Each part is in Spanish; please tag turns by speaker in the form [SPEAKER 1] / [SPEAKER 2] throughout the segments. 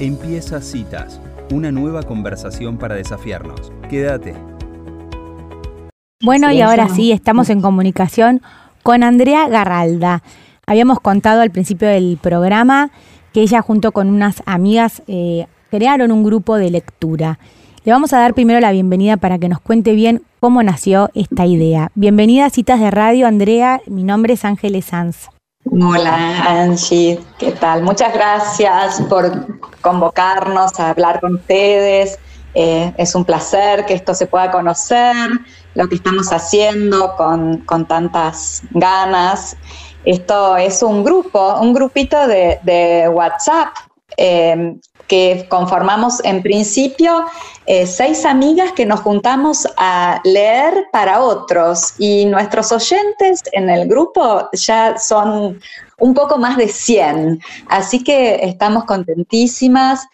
[SPEAKER 1] Empieza Citas, una nueva conversación para desafiarnos. Quédate.
[SPEAKER 2] Bueno, y ahora sí, estamos en comunicación con Andrea Garralda. Habíamos contado al principio del programa que ella junto con unas amigas eh, crearon un grupo de lectura. Le vamos a dar primero la bienvenida para que nos cuente bien cómo nació esta idea. Bienvenida a Citas de Radio, Andrea. Mi nombre es Ángeles Sanz.
[SPEAKER 3] Hola Angie, ¿qué tal? Muchas gracias por convocarnos a hablar con ustedes. Eh, es un placer que esto se pueda conocer, lo que estamos haciendo con, tantas ganas. Esto es un grupo, un grupito de, WhatsApp eh, que conformamos en principio eh, seis amigas que nos juntamos a leer para otros. Y nuestros oyentes en el grupo ya son un poco más de 100, así que estamos contentísimas.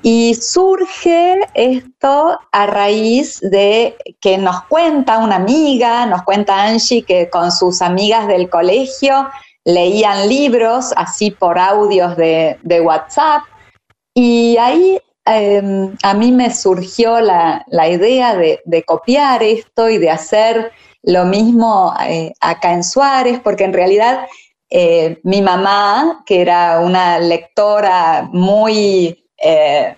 [SPEAKER 3] Y surge esto a raíz de que nos cuenta una amiga, nos cuenta Angie que con sus amigas del colegio leían libros así por audios de, de WhatsApp y ahí em, a mí me surgió la, idea de, copiar esto y de hacer lo mismo eh, acá en Suárez, porque en realidad eh, mi mamá, que era una lectora muy eh,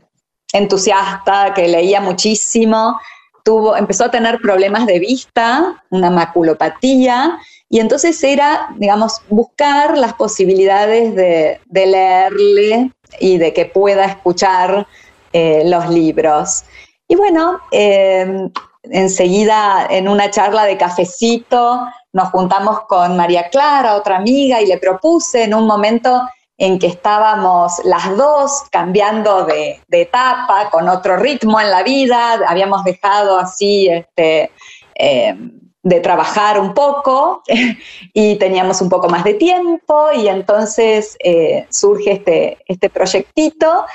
[SPEAKER 3] entusiasta, que leía muchísimo, tuvo, empezó a tener problemas de vista, una maculopatía, y entonces era, digamos, buscar las posibilidades de, de leerle y de que pueda escuchar eh, los libros. Y bueno, eh, enseguida en una charla de cafecito nos juntamos con María Clara, otra amiga, y le propuse en un momento en que estábamos las dos cambiando de, etapa, con otro ritmo en la vida, habíamos dejado así este, eh, de trabajar un poco y teníamos un poco más de tiempo y entonces eh, surge este, este proyectito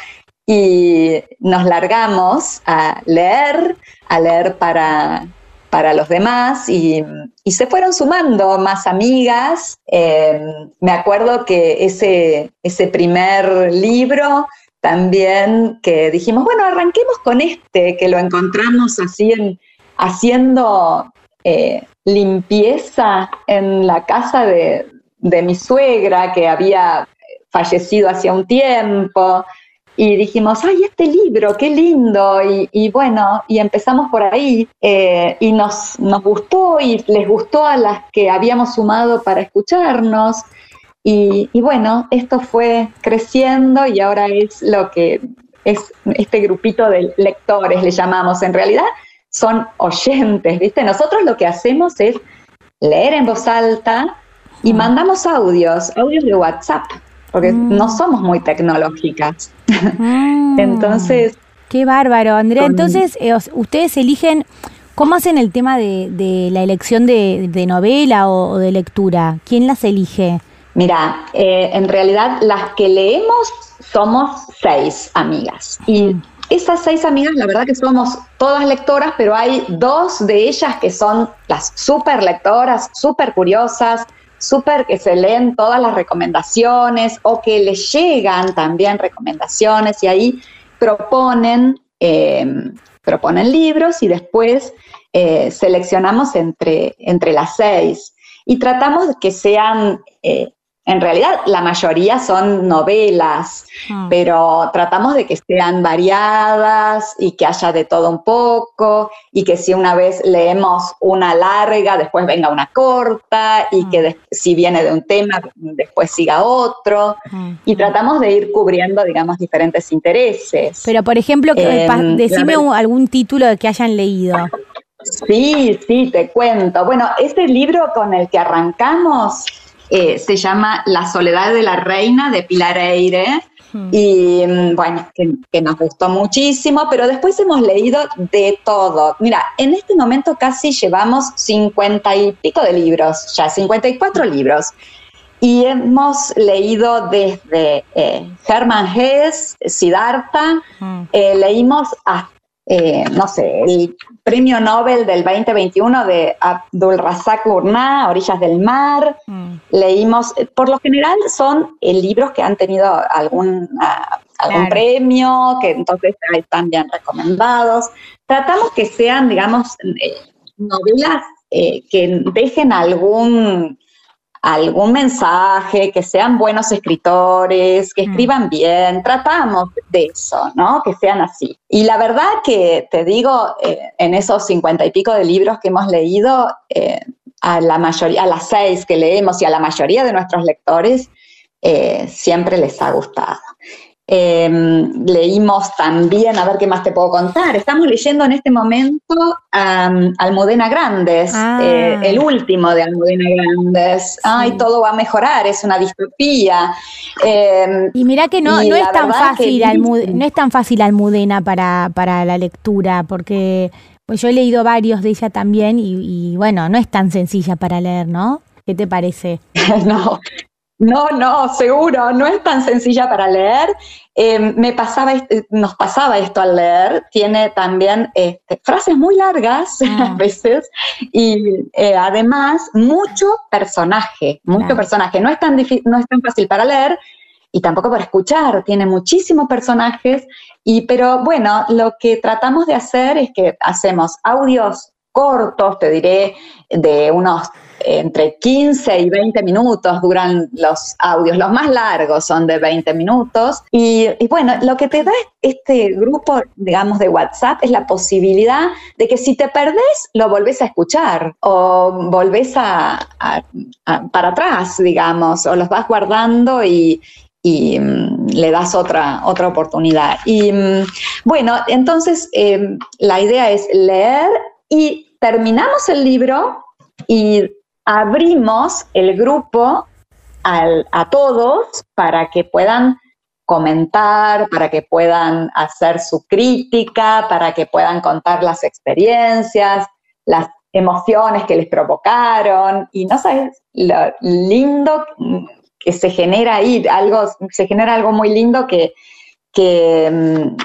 [SPEAKER 3] y nos largamos a leer, a leer para, para los demás y, se fueron sumando más amigas. Em, me acuerdo que ese, ese primer libro también que dijimos, bueno, arranquemos con este, que lo encontramos así en, haciendo eh, limpieza en la casa de, mi suegra que había fallecido hacía un tiempo. Y dijimos, ay, este libro, qué lindo. Y, bueno, y empezamos por ahí. Eh, y nos, nos gustó y les gustó a las que habíamos sumado para escucharnos. Y, y, bueno, esto fue creciendo y ahora es lo que es este grupito de lectores, le llamamos. En realidad son oyentes, ¿viste? Nosotros lo que hacemos es leer en voz alta y mm. mandamos audios, audios de WhatsApp, porque mm. no somos muy tecnológicas. Mm. Entonces...
[SPEAKER 2] Qué bárbaro, Andrea. Entonces, eh, ustedes eligen, ¿cómo hacen el tema de, la elección de, novela o, de lectura? ¿Quién las elige?
[SPEAKER 3] Mira, eh, en realidad las que leemos somos seis amigas y esas seis amigas, la verdad que somos todas lectoras, pero hay dos de ellas que son las súper lectoras, súper curiosas, súper que se leen todas las recomendaciones o que les llegan también recomendaciones y ahí proponen, em, proponen libros y después eh, seleccionamos entre, entre las seis. Y tratamos que sean eh, en realidad la mayoría son novelas, ah. pero tratamos de que sean variadas y que haya de todo un poco y que si una vez leemos una larga, después venga una corta y ah. que si viene de un tema, después siga otro. Ah, y tratamos de ir cubriendo, digamos, diferentes intereses.
[SPEAKER 2] Pero, por ejemplo, em, decime algún título que hayan leído.
[SPEAKER 3] Sí, sí, te cuento. Bueno, este libro con el que arrancamos eh, se llama La soledad de la reina de Pilar Eire. Hmm. Y mm, bueno, que, nos gustó muchísimo, pero después hemos leído de todo. Mira, en este momento casi llevamos cincuenta y pico de libros, ya 54 libros. Y hemos leído desde eh, Hermann Hesse, Siddhartha, hmm. eh, leímos hasta eh, no sé, el premio Nobel del 2021 de Abdul Razak Gurnah, Orillas del Mar. Mm. Leímos, por lo general son eh, libros que han tenido alguna algún premio, que entonces están bien recomendados. Tratamos que sean, digamos, eh, novelas eh, que dejen algún, algún mensaje, que sean buenos escritores, que mm. escriban bien, tratamos de eso, ¿no? Que sean así. Y la verdad que te digo, eh, en esos cincuenta y pico de libros que hemos leído, eh, a la mayoría, a las seis que leemos y a la mayoría de nuestros lectores, siempre les ha gustado. Em, leímos también, a ver qué más te puedo contar. Estamos leyendo en este momento Almudena Grandes, ah. eh, el último de Almudena Grandes. Ay, todo va a mejorar, es una distopía.
[SPEAKER 2] Em, y mira que no, no es tan fácil, no es tan fácil Almudena para, para la lectura, porque pues yo he leído varios de ella también y, y bueno, no es tan sencilla para leer, ¿no? ¿Qué te parece?
[SPEAKER 3] no, no, no, seguro, no es tan sencilla para leer. Em, me pasaba, nos pasaba esto al leer. Tiene también este, frases muy largas ah. a veces y eh, además mucho personaje, mucho personaje. No es, tan no es tan fácil para leer y tampoco para escuchar. Tiene muchísimos personajes. Y, pero bueno, lo que tratamos de hacer es que hacemos audios cortos, te diré, de unos entre 15 y 20 minutos duran los audios, los más largos son de 20 minutos. Y, bueno, lo que te da este grupo, digamos, de WhatsApp es la posibilidad de que si te perdés, lo volvés a escuchar o volvés a, para atrás, digamos, o los vas guardando y, mm, le das otra, otra oportunidad. Y mm, bueno, entonces em, la idea es leer y terminamos el libro y abrimos el grupo a todos para que puedan comentar, para que puedan hacer su crítica, para que puedan contar las experiencias, las emociones que les provocaron. Y no sabes lo lindo que se genera ahí, algo, se genera algo muy lindo que, mm,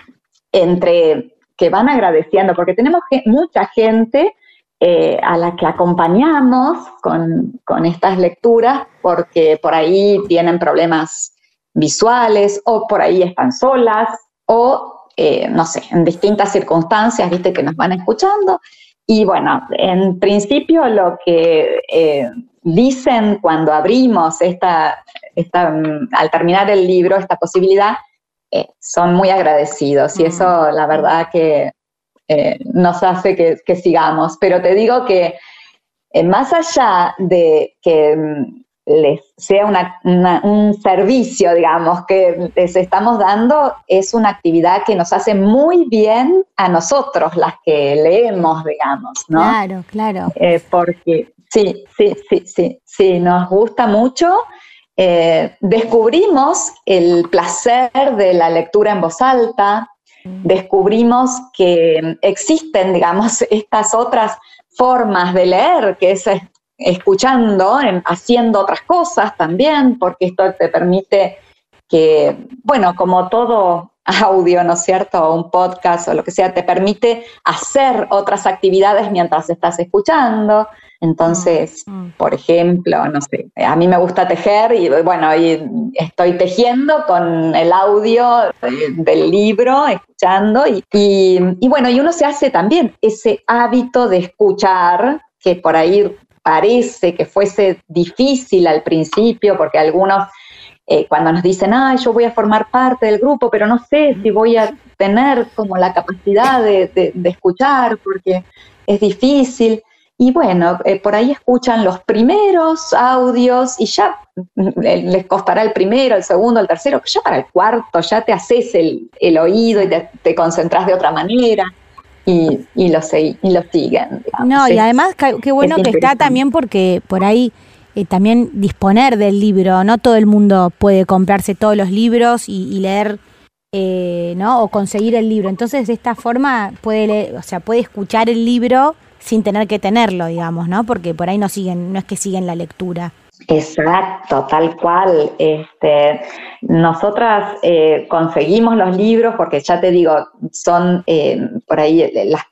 [SPEAKER 3] entre que van agradeciendo, porque tenemos mucha gente eh, a la que acompañamos con, estas lecturas porque por ahí tienen problemas visuales o por ahí están solas o, eh, no sé, en distintas circunstancias, viste, que nos van escuchando. Y bueno, en principio lo que eh, dicen cuando abrimos esta, esta, al terminar el libro, esta posibilidad, son muy agradecidos y eso la verdad que eh, nos hace que, sigamos. Pero te digo que eh, más allá de que mm, les sea un servicio, digamos, que les estamos dando, es una actividad que nos hace muy bien a nosotros, las que leemos, digamos, ¿no?
[SPEAKER 2] Claro, claro.
[SPEAKER 3] Eh, porque sí, sí, sí, sí, sí, nos gusta mucho. descubrimos el placer de la lectura en voz alta, descubrimos que existen, digamos, estas otras formas de leer, que es escuchando, haciendo otras cosas también, porque esto te permite que, bueno, como todo audio, ¿no es cierto? O un podcast o lo que sea, te permite hacer otras actividades mientras estás escuchando. Entonces, mm, mm. por ejemplo, no sé, a mí me gusta tejer y bueno, y estoy tejiendo con el audio del libro, escuchando, y, y, bueno, y uno se hace también ese hábito de escuchar, que por ahí parece que fuese difícil al principio, porque algunos eh, cuando nos dicen, ah, yo voy a formar parte del grupo, pero no sé si voy a tener como la capacidad de escuchar, porque es difícil. Y bueno, eh, por ahí escuchan los primeros audios y ya les costará el primero, el segundo, el tercero, ya para el cuarto ya te haces el, oído y te, concentras de otra manera. Y, y, lo, y lo siguen.
[SPEAKER 2] No, y además qué bueno que está también porque por ahí eh, también disponer del libro, no todo el mundo puede comprarse todos los libros y, leer, eh, ¿no? O conseguir el libro. Entonces de esta forma puede, o sea, puede escuchar el libro sin tener que tenerlo, digamos, ¿no? Porque por ahí no siguen, no es que siguen la lectura.
[SPEAKER 3] Exacto, tal cual. Este, nosotras eh, conseguimos los libros porque ya te digo, son eh, por ahí eh, las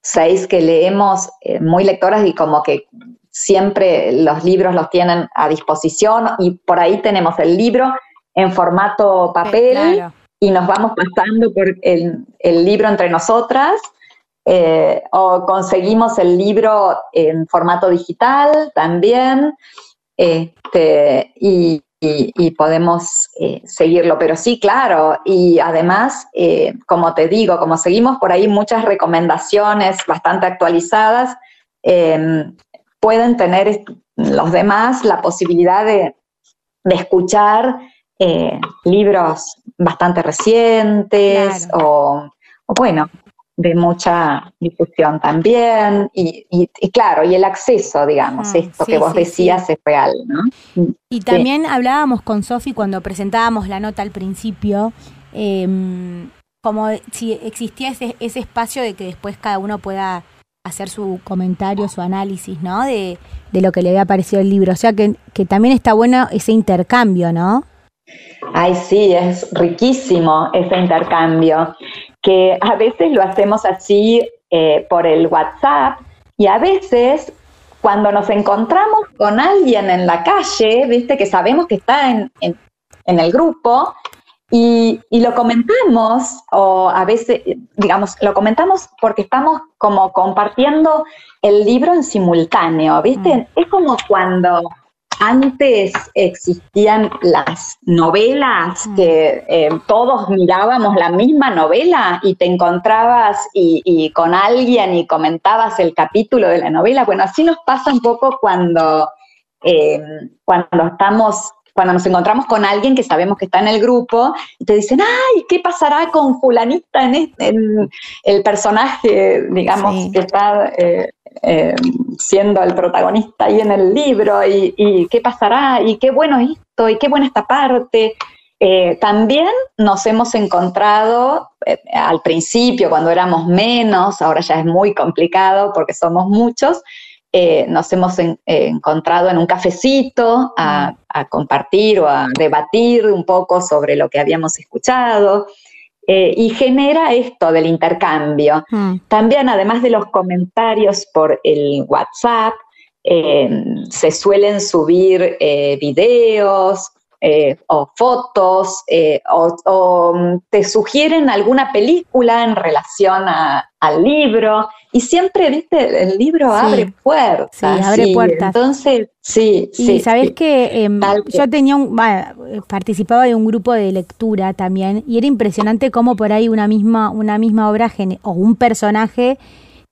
[SPEAKER 3] seis que leemos muy lectoras y como que siempre los libros los tienen a disposición y por ahí tenemos el libro en formato papel y nos vamos pasando por el, libro entre nosotras, eh, o conseguimos el libro en formato digital también, este, y, podemos eh, seguirlo. Pero sí, claro, y además, eh, como te digo, como seguimos por ahí muchas recomendaciones bastante actualizadas, em, pueden tener los demás la posibilidad de, de escuchar libros bastante recientes o, bueno, de mucha difusión también. Y, claro, y el acceso, digamos, ah, esto que vos decías es real, ¿no?
[SPEAKER 2] Y también hablábamos con Sofi cuando presentábamos la nota al principio. Em, como si existía ese, ese espacio de que después cada uno pueda hacer su comentario, su análisis, ¿no? De, de lo que le había parecido el libro. O sea que, que también está bueno ese intercambio, ¿no?
[SPEAKER 3] Ay, sí, es riquísimo ese intercambio, que a veces lo hacemos así eh, por el WhatsApp y a veces cuando nos encontramos con alguien en la calle, viste que sabemos que está en, el grupo y, lo comentamos, o a veces, digamos, lo comentamos porque estamos como compartiendo el libro en simultáneo, ¿viste? Mm. Es como cuando antes existían las novelas mm. que eh, todos mirábamos la misma novela y te encontrabas y, con alguien y comentabas el capítulo de la novela. Bueno, así nos pasa un poco cuando, eh, cuando estamos cuando nos encontramos con alguien que sabemos que está en el grupo y te dicen, ay, ¿qué pasará con fulanita en, este, el personaje, digamos, que está eh, eh, siendo el protagonista ahí en el libro y, qué pasará y qué bueno esto y qué buena esta parte. Eh, también nos hemos encontrado eh, al principio, cuando éramos menos, ahora ya es muy complicado porque somos muchos, nos hemos encontrado en un cafecito a, a, compartir o a debatir un poco sobre lo que habíamos escuchado. Eh, y genera esto del intercambio. Mm. También, además de los comentarios por el WhatsApp, eh, se suelen subir eh, videos, eh, o fotos eh, o, mm, te sugieren alguna película en relación al libro y siempre, viste, el libro abre puertas. Sí,
[SPEAKER 2] abre puertas.
[SPEAKER 3] Entonces, sí,
[SPEAKER 2] y
[SPEAKER 3] sí.
[SPEAKER 2] sabes que em, yo tenía un, participaba de un grupo de lectura también y era impresionante cómo por ahí una misma, una misma obra o un personaje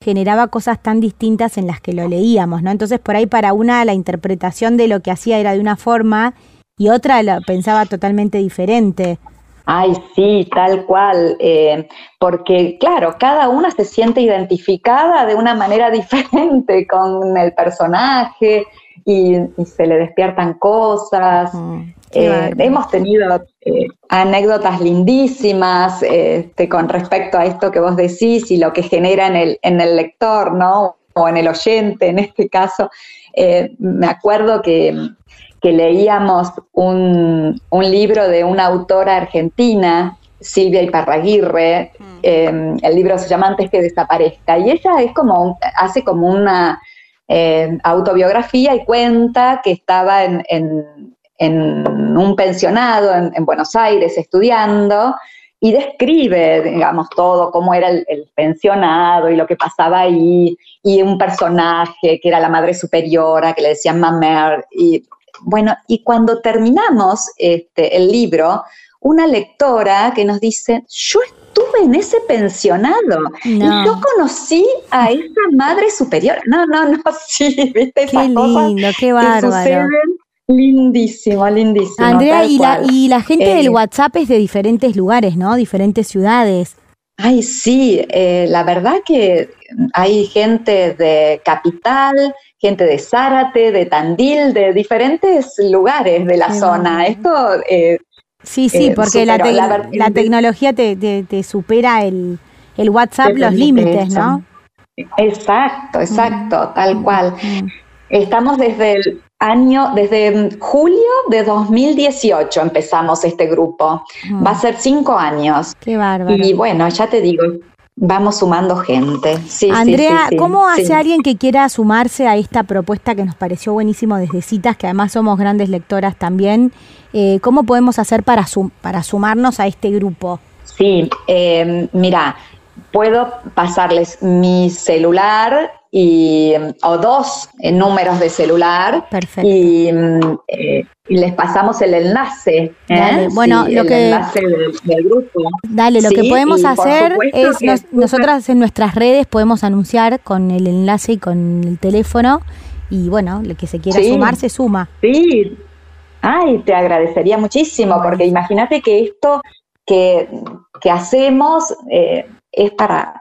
[SPEAKER 2] generaba cosas tan distintas en las que lo leíamos, ¿no? Entonces por ahí para una la interpretación de lo que hacía era de una forma y otra la pensaba totalmente diferente.
[SPEAKER 3] Ay, sí, tal cual, eh, porque claro, cada una se siente identificada de una manera diferente con el personaje y, se le despiertan cosas. Mm, eh, hemos tenido eh, anécdotas lindísimas este, con respecto a esto que vos decís y lo que genera en el, en el lector, ¿no? O en el oyente, en este caso. me acuerdo que que leíamos un, libro de una autora argentina, Silvia Iparraguirre, mm. em, el libro se llama Antes que desaparezca, y ella es como, hace como una em, autobiografía y cuenta que estaba en, un pensionado en, Buenos Aires estudiando, y describe, digamos, todo, cómo era el, el, pensionado y lo que pasaba ahí, y un personaje que era la madre superiora, que le decían mamer, y bueno, y cuando terminamos este, el libro, una lectora que nos dice, yo estuve en ese pensionado y yo conocí a esa madre superior. No, no, no, sí, viste
[SPEAKER 2] qué lindo, qué bárbaro.
[SPEAKER 3] Lindísimo, lindísimo.
[SPEAKER 2] Andrea, y la, y la, gente del eh, WhatsApp es de diferentes lugares, ¿no? Diferentes ciudades.
[SPEAKER 3] Ay, sí, eh, la verdad que hay gente de Capital, gente de Zárate, de Tandil, de diferentes lugares de la zona. Esto...
[SPEAKER 2] Eh, sí, sí, eh, porque la, la, tecnología te, te, supera el, el WhatsApp los límites, ¿no?
[SPEAKER 3] Exacto, exacto, mm. tal cual. Mm. Estamos desde el año, desde julio de 2018 empezamos este grupo. Mm. Va a ser cinco años.
[SPEAKER 2] Qué bárbaro.
[SPEAKER 3] Y bueno, ya te digo, vamos sumando gente. Sí,
[SPEAKER 2] Andrea, ¿cómo hace alguien que quiera sumarse a esta propuesta que nos pareció buenísimo desde Citas, que además somos grandes lectoras también? Eh, ¿Cómo podemos hacer para, para sumarnos a este grupo?
[SPEAKER 3] Sí, eh, mira, puedo pasarles mi celular y, o dos números de celular y, eh, les pasamos el enlace.
[SPEAKER 2] ¿eh? bueno, lo que, enlace del, grupo. Dale, lo que podemos hacer es, nosotras en nuestras redes podemos anunciar con el enlace y con el teléfono y bueno, el que se quiera sumar se suma.
[SPEAKER 3] Sí, ay, te agradecería muchísimo porque imagínate que esto que, que hacemos eh, es para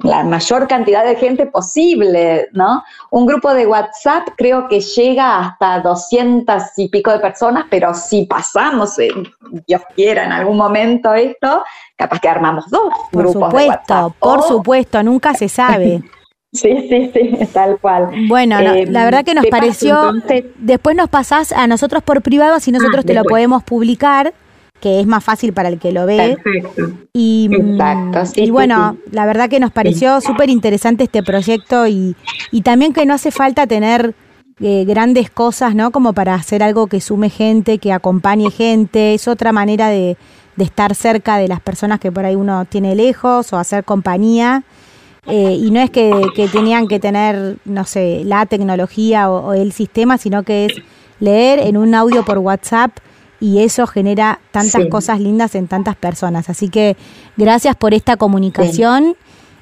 [SPEAKER 3] la mayor cantidad de gente posible, ¿no? Un grupo de WhatsApp creo que llega hasta 200 y pico de personas, pero si pasamos, eh, Dios quiera, en algún momento esto, capaz que armamos dos
[SPEAKER 2] por
[SPEAKER 3] grupos
[SPEAKER 2] supuesto, de WhatsApp. Por supuesto, nunca se sabe.
[SPEAKER 3] Sí, sí, sí, tal cual.
[SPEAKER 2] Bueno, eh, la verdad que nos pareció. después nos pasás a nosotros por privado, si nosotros ah, te lo podemos publicar que es más fácil para el que lo ve. Perfecto. Y, mm, y bueno, la verdad que nos pareció súper interesante este proyecto y, y, también que no hace falta tener eh, grandes cosas, ¿no? Como para hacer algo que sume gente, que acompañe gente. Es otra manera de, de estar cerca de las personas que por ahí uno tiene lejos o hacer compañía. Eh, y no es que, que, tenían que tener, no sé, la tecnología o, o el sistema, sino que es leer en un audio por WhatsApp y eso genera tantas cosas lindas en tantas personas. Así que gracias por esta comunicación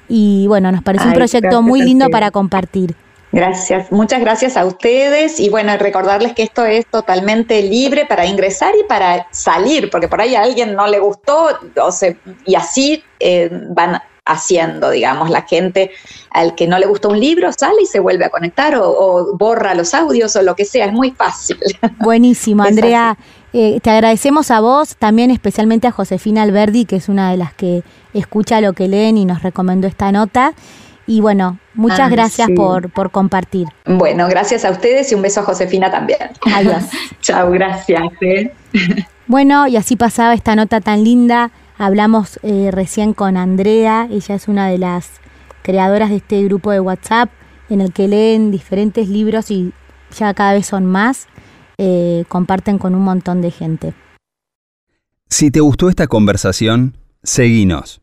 [SPEAKER 2] y bueno, nos parece un proyecto muy lindo para compartir.
[SPEAKER 3] Gracias, muchas gracias a ustedes y bueno, recordarles que esto es totalmente libre para ingresar y para salir, porque por ahí a alguien no le gustó o se, y así eh, van haciendo, digamos, la gente al que no le gusta un libro sale y se vuelve a conectar o, borra los audios o lo que sea, es muy fácil.
[SPEAKER 2] Buenísimo, Andrea. Eh, te agradecemos a vos, también especialmente a Josefina Alberdi, que es una de las que escucha lo que leen y nos recomendó esta nota. Y bueno, muchas gracias por, por compartir.
[SPEAKER 3] Bueno, gracias a ustedes y un beso a Josefina también.
[SPEAKER 2] Adiós.
[SPEAKER 3] Chao, gracias. ¿eh?
[SPEAKER 2] Bueno, y así pasaba esta nota tan linda. Hablamos eh, recién con Andrea, ella es una de las creadoras de este grupo de WhatsApp en el que leen diferentes libros y ya cada vez son más. Eh, comparten con un montón de gente.
[SPEAKER 1] Si te gustó esta conversación, seguinos